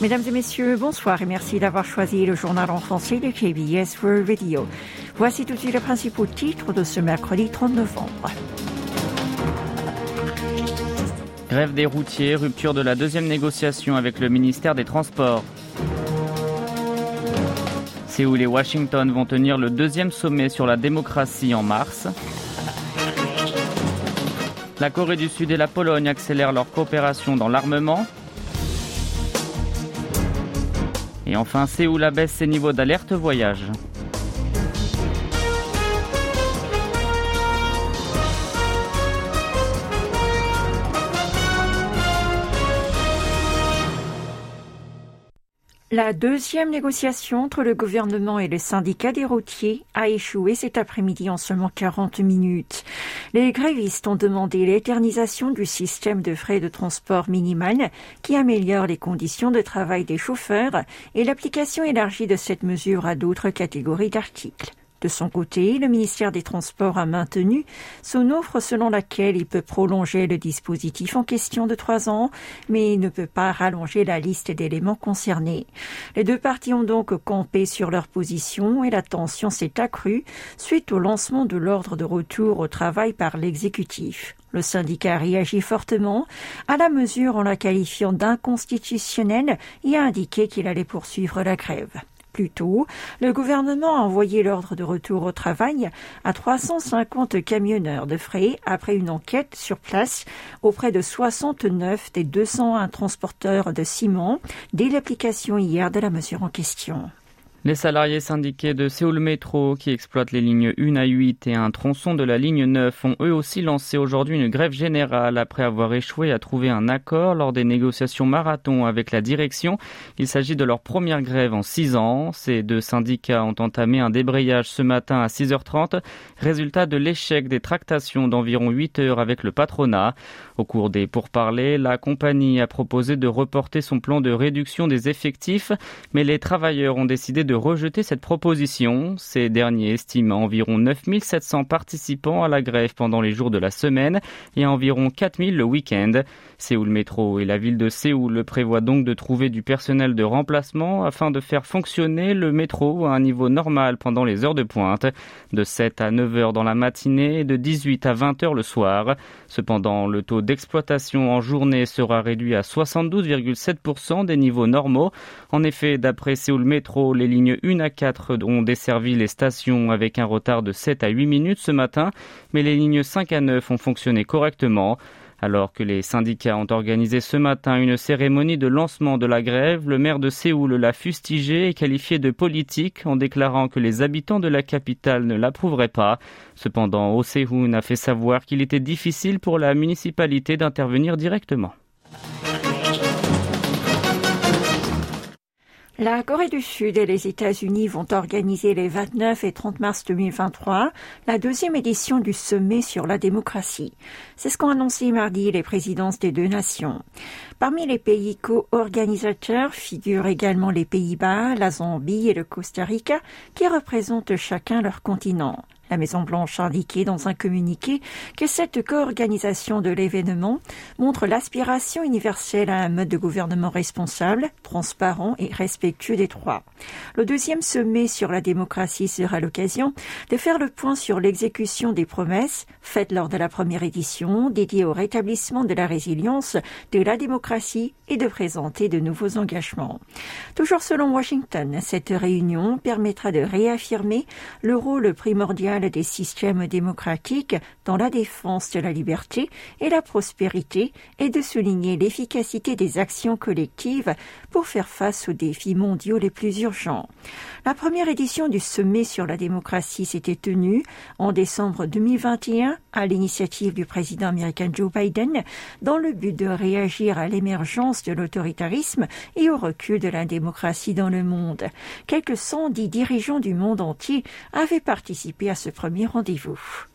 Mesdames et messieurs, bonsoir et merci d'avoir choisi le journal en français de KBS World Radio. Voici tout de suite les principaux titres de ce mercredi 30 novembre. Grève des routiers, rupture de la deuxième négociation avec le ministère des Transports. Séoul et Washington vont tenir le deuxième sommet sur la démocratie en mars. La Corée du Sud et la Pologne accélèrent leur coopération dans l'armement. Et enfin, Séoul abaisse ses niveaux d'alerte voyage. La deuxième négociation entre le gouvernement et les syndicats des routiers a échoué cet après-midi en seulement 40 minutes. Les grévistes ont demandé l'éternisation du système de frais de transport minimal qui améliore les conditions de travail des chauffeurs et l'application élargie de cette mesure à d'autres catégories d'articles. De son côté, le ministère des Transports a maintenu son offre selon laquelle il peut prolonger le dispositif en question de trois ans, mais il ne peut pas rallonger la liste d'éléments concernés. Les deux parties ont donc campé sur leur position et la tension s'est accrue suite au lancement de l'ordre de retour au travail par l'exécutif. Le syndicat réagit fortement à la mesure en la qualifiant d'inconstitutionnelle et a indiqué qu'il allait poursuivre la grève. Plus tôt, le gouvernement a envoyé l'ordre de retour au travail à 350 camionneurs de frais après une enquête sur place auprès de 69 des 201 transporteurs de ciment dès l'application hier de la mesure en question. Les salariés syndiqués de Séoul Métro, qui exploitent les lignes 1 à 8 et un tronçon de la ligne 9, ont eux aussi lancé aujourd'hui une grève générale après avoir échoué à trouver un accord lors des négociations marathon avec la direction. Il s'agit de leur première grève en six ans. Ces deux syndicats ont entamé un débrayage ce matin à 6h30, résultat de l'échec des tractations d'environ 8 heures avec le patronat. Au cours des pourparlers, la compagnie a proposé de reporter son plan de réduction des effectifs, mais les travailleurs ont décidé de de rejeter cette proposition. Ces derniers estiment environ 9700 participants à la grève pendant les jours de la semaine et environ 4000 le week-end. Séoul Métro et la ville de Séoul prévoient donc de trouver du personnel de remplacement afin de faire fonctionner le métro à un niveau normal pendant les heures de pointe, de 7 à 9 heures dans la matinée et de 18 à 20 heures le soir. Cependant, le taux d'exploitation en journée sera réduit à 72,7% des niveaux normaux. En effet, d'après Séoul Métro, les lignes lignes 1 à 4 ont desservi les stations avec un retard de 7 à 8 minutes ce matin, mais les lignes 5 à 9 ont fonctionné correctement. Alors que les syndicats ont organisé ce matin une cérémonie de lancement de la grève, le maire de Séoul l'a fustigé et qualifié de politique en déclarant que les habitants de la capitale ne l'approuveraient pas. Cependant, Oh a fait savoir qu'il était difficile pour la municipalité d'intervenir directement. La Corée du Sud et les États-Unis vont organiser les 29 et 30 mars 2023 la deuxième édition du sommet sur la démocratie. C'est ce qu'ont annoncé mardi les présidences des deux nations. Parmi les pays co-organisateurs figurent également les Pays-Bas, la Zambie et le Costa Rica qui représentent chacun leur continent. La Maison-Blanche a indiqué dans un communiqué que cette co-organisation de l'événement montre l'aspiration universelle à un mode de gouvernement responsable, transparent et respectueux des droits. Le deuxième sommet sur la démocratie sera l'occasion de faire le point sur l'exécution des promesses faites lors de la première édition dédiée au rétablissement de la résilience de la démocratie et de présenter de nouveaux engagements. Toujours selon Washington, cette réunion permettra de réaffirmer le rôle primordial des systèmes démocratiques dans la défense de la liberté et la prospérité et de souligner l'efficacité des actions collectives pour faire face aux défis mondiaux les plus urgents. La première édition du sommet sur la démocratie s'était tenue en décembre 2021 à l'initiative du président américain Joe Biden dans le but de réagir à l'émergence de l'autoritarisme et au recul de la démocratie dans le monde. Quelques 110 dirigeants du monde entier avaient participé à ce premier rendez-vous.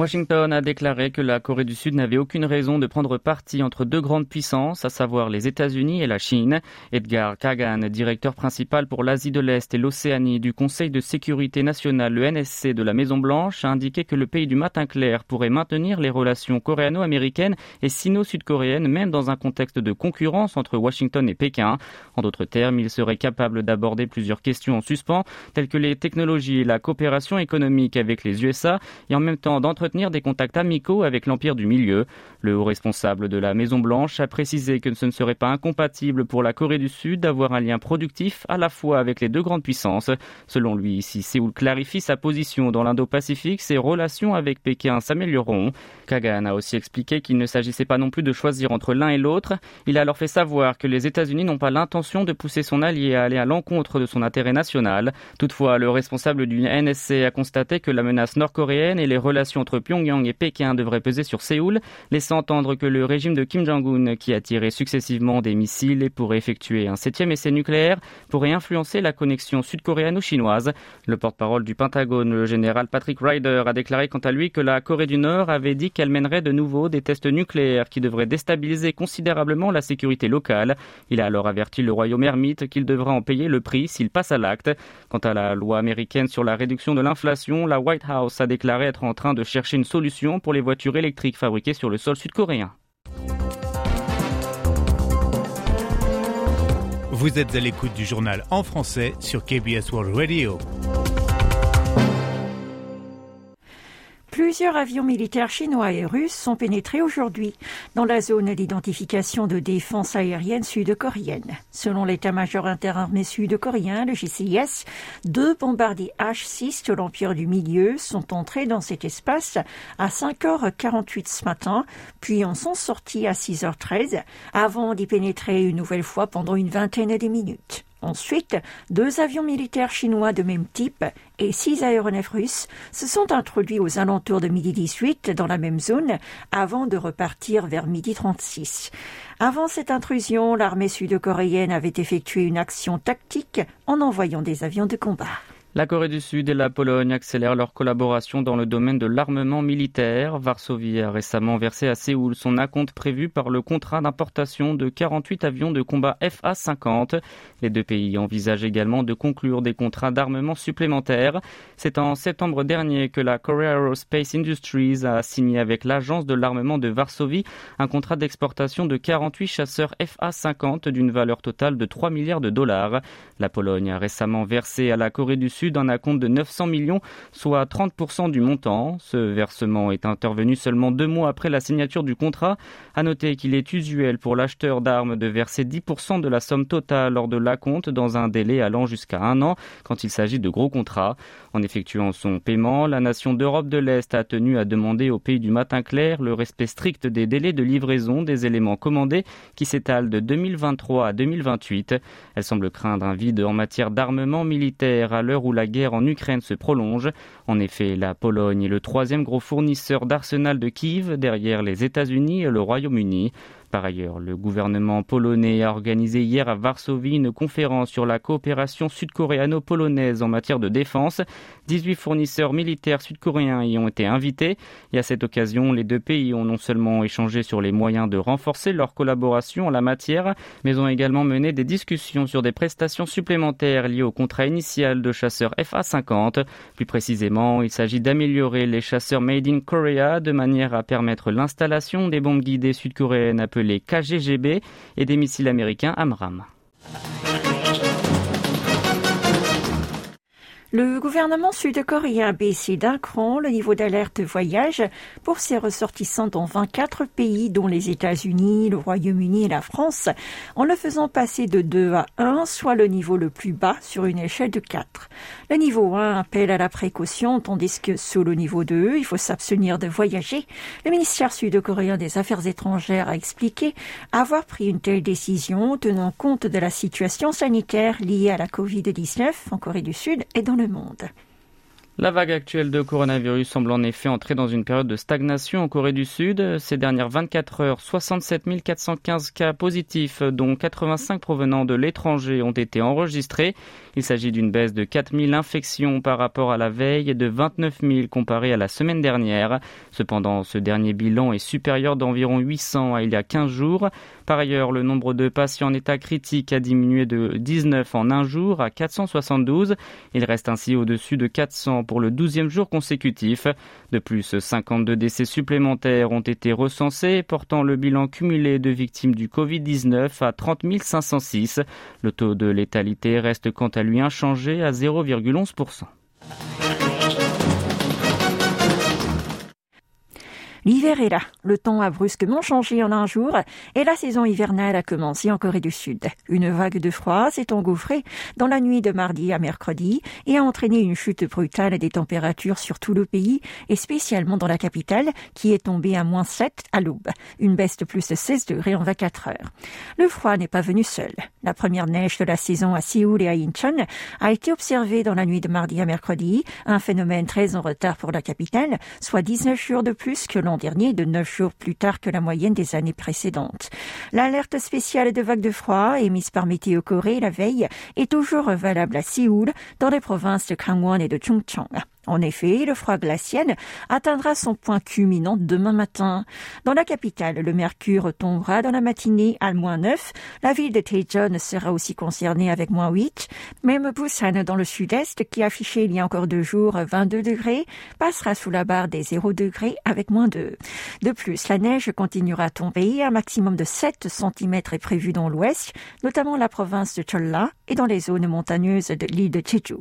Washington a déclaré que la Corée du Sud n'avait aucune raison de prendre parti entre deux grandes puissances, à savoir les États-Unis et la Chine. Edgar Kagan, directeur principal pour l'Asie de l'Est et l'Océanie du Conseil de sécurité nationale, le NSC de la Maison-Blanche, a indiqué que le pays du matin clair pourrait maintenir les relations coréano-américaines et sino-sud-coréennes, même dans un contexte de concurrence entre Washington et Pékin. En d'autres termes, il serait capable d'aborder plusieurs questions en suspens, telles que les technologies et la coopération économique avec les USA, et en même temps d'entretenir des contacts amicaux avec l'Empire du Milieu. Le haut responsable de la Maison-Blanche a précisé que ce ne serait pas incompatible pour la Corée du Sud d'avoir un lien productif à la fois avec les deux grandes puissances. Selon lui, si Séoul clarifie sa position dans l'Indo-Pacifique, ses relations avec Pékin s'amélioreront. Kagan a aussi expliqué qu'il ne s'agissait pas non plus de choisir entre l'un et l'autre. Il a alors fait savoir que les États-Unis n'ont pas l'intention de pousser son allié à aller à l'encontre de son intérêt national. Toutefois, le responsable du NSC a constaté que la menace nord-coréenne et les relations entre Pyongyang et Pékin devraient peser sur Séoul, laissant entendre que le régime de Kim Jong-un, qui a tiré successivement des missiles et pourrait effectuer un septième essai nucléaire, pourrait influencer la connexion sud-coréano-chinoise. Le porte-parole du Pentagone, le général Patrick Ryder, a déclaré quant à lui que la Corée du Nord avait dit qu'elle mènerait de nouveau des tests nucléaires qui devraient déstabiliser considérablement la sécurité locale. Il a alors averti le royaume ermite qu'il devra en payer le prix s'il passe à l'acte. Quant à la loi américaine sur la réduction de l'inflation, la White House a déclaré être en train de chercher une solution pour les voitures électriques fabriquées sur le sol sud-coréen. Vous êtes à l'écoute du journal en français sur KBS World Radio. Plusieurs avions militaires chinois et russes sont pénétrés aujourd'hui dans la zone d'identification de défense aérienne sud-coréenne. Selon l'état-major interarmé sud-coréen, le JCIS, deux bombardiers H-6 de l'Empire du Milieu sont entrés dans cet espace à 5h48 ce matin, puis en sont sortis à 6h13 avant d'y pénétrer une nouvelle fois pendant une vingtaine de minutes. Ensuite, deux avions militaires chinois de même type et six aéronefs russes se sont introduits aux alentours de midi 18 dans la même zone avant de repartir vers midi 36. Avant cette intrusion, l'armée sud-coréenne avait effectué une action tactique en envoyant des avions de combat. La Corée du Sud et la Pologne accélèrent leur collaboration dans le domaine de l'armement militaire. Varsovie a récemment versé à Séoul son acompte prévu par le contrat d'importation de 48 avions de combat FA-50. Les deux pays envisagent également de conclure des contrats d'armement supplémentaires. C'est en septembre dernier que la Korea Aerospace Industries a signé avec l'agence de l'armement de Varsovie un contrat d'exportation de 48 chasseurs FA-50 d'une valeur totale de 3 milliards de dollars. La Pologne a récemment versé à la Corée du Sud Sud un acompte de 900 millions, soit 30% du montant. Ce versement est intervenu seulement deux mois après la signature du contrat. À noter qu'il est usuel pour l'acheteur d'armes de verser 10% de la somme totale lors de l'acompte dans un délai allant jusqu'à un an quand il s'agit de gros contrats. En effectuant son paiement, la nation d'Europe de l'Est a tenu à demander au pays du matin clair le respect strict des délais de livraison des éléments commandés qui s'étalent de 2023 à 2028. Elle semble craindre un vide en matière d'armement militaire à l'heure où la guerre en Ukraine se prolonge. En effet, la Pologne est le troisième gros fournisseur d'arsenal de Kiev derrière les États-Unis et le Royaume-Uni. Par ailleurs, le gouvernement polonais a organisé hier à Varsovie une conférence sur la coopération sud-coréano-polonaise en matière de défense. 18 fournisseurs militaires sud-coréens y ont été invités et à cette occasion, les deux pays ont non seulement échangé sur les moyens de renforcer leur collaboration en la matière, mais ont également mené des discussions sur des prestations supplémentaires liées au contrat initial de chasseurs FA-50. Plus précisément, il s'agit d'améliorer les chasseurs Made in Korea de manière à permettre l'installation des bombes guidées sud-coréennes appelées KGGB et des missiles américains AMRAM. Le gouvernement sud-coréen a baissé d'un cran le niveau d'alerte voyage pour ses ressortissants dans 24 pays, dont les États-Unis, le Royaume-Uni et la France, en le faisant passer de 2 à 1, soit le niveau le plus bas sur une échelle de 4. Le niveau 1 appelle à la précaution, tandis que sous le niveau 2, il faut s'abstenir de voyager. Le ministère sud-coréen des Affaires étrangères a expliqué avoir pris une telle décision tenant compte de la situation sanitaire liée à la COVID-19 en Corée du Sud et dans monde. La vague actuelle de coronavirus semble en effet entrer dans une période de stagnation en Corée du Sud. Ces dernières 24 heures, 67 415 cas positifs, dont 85 provenant de l'étranger, ont été enregistrés. Il s'agit d'une baisse de 4000 infections par rapport à la veille et de 29 000 comparé à la semaine dernière. Cependant, ce dernier bilan est supérieur d'environ 800 à il y a 15 jours. Par ailleurs, le nombre de patients en état critique a diminué de 19 en un jour à 472. Il reste ainsi au-dessus de 400 pour le 12e jour consécutif. De plus, 52 décès supplémentaires ont été recensés, portant le bilan cumulé de victimes du Covid-19 à 30 506. Le taux de létalité reste quant à lui inchangé à 0,11%. L'hiver est là. Le temps a brusquement changé en un jour et la saison hivernale a commencé en Corée du Sud. Une vague de froid s'est engouffrée dans la nuit de mardi à mercredi et a entraîné une chute brutale des températures sur tout le pays et spécialement dans la capitale qui est tombée à moins 7 à l'aube. Une baisse de plus de 16 degrés en 24 heures. Le froid n'est pas venu seul. La première neige de la saison à Séoul et à Incheon a été observée dans la nuit de mardi à mercredi, un phénomène très en retard pour la capitale, soit 19 jours de plus que l'an dernier, de 9 jours plus tard que la moyenne des années précédentes. L'alerte spéciale de vague de froid émise par Météo Corée la veille est toujours valable à Séoul, dans les provinces de Gangwon et de Chungcheong. En effet, le froid glacial atteindra son point culminant demain matin. Dans la capitale, le mercure tombera dans la matinée à moins 9. La ville de Daejeon sera aussi concernée avec moins 8. Même Busan dans le sud-est, qui affichait il y a encore deux jours 22 degrés, passera sous la barre des 0 degrés avec moins 2. De plus, la neige continuera à tomber. Un maximum de 7 cm est prévu dans l'ouest, notamment la province de Cholla et dans les zones montagneuses de l'île de Jeju.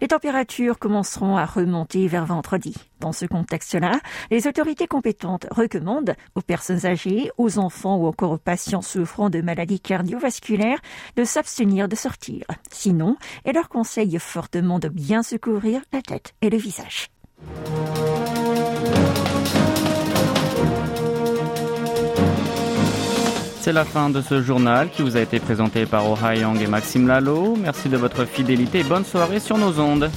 Les températures commenceront à remonter vers vendredi. Dans ce contexte-là, les autorités compétentes recommandent aux personnes âgées, aux enfants ou encore aux patients souffrant de maladies cardiovasculaires de s'abstenir de sortir. Sinon, elles leur conseillent fortement de bien se couvrir la tête et le visage. C'est la fin de ce journal qui vous a été présenté par Oh et Maxime Lalo. Merci de votre fidélité et bonne soirée sur nos ondes.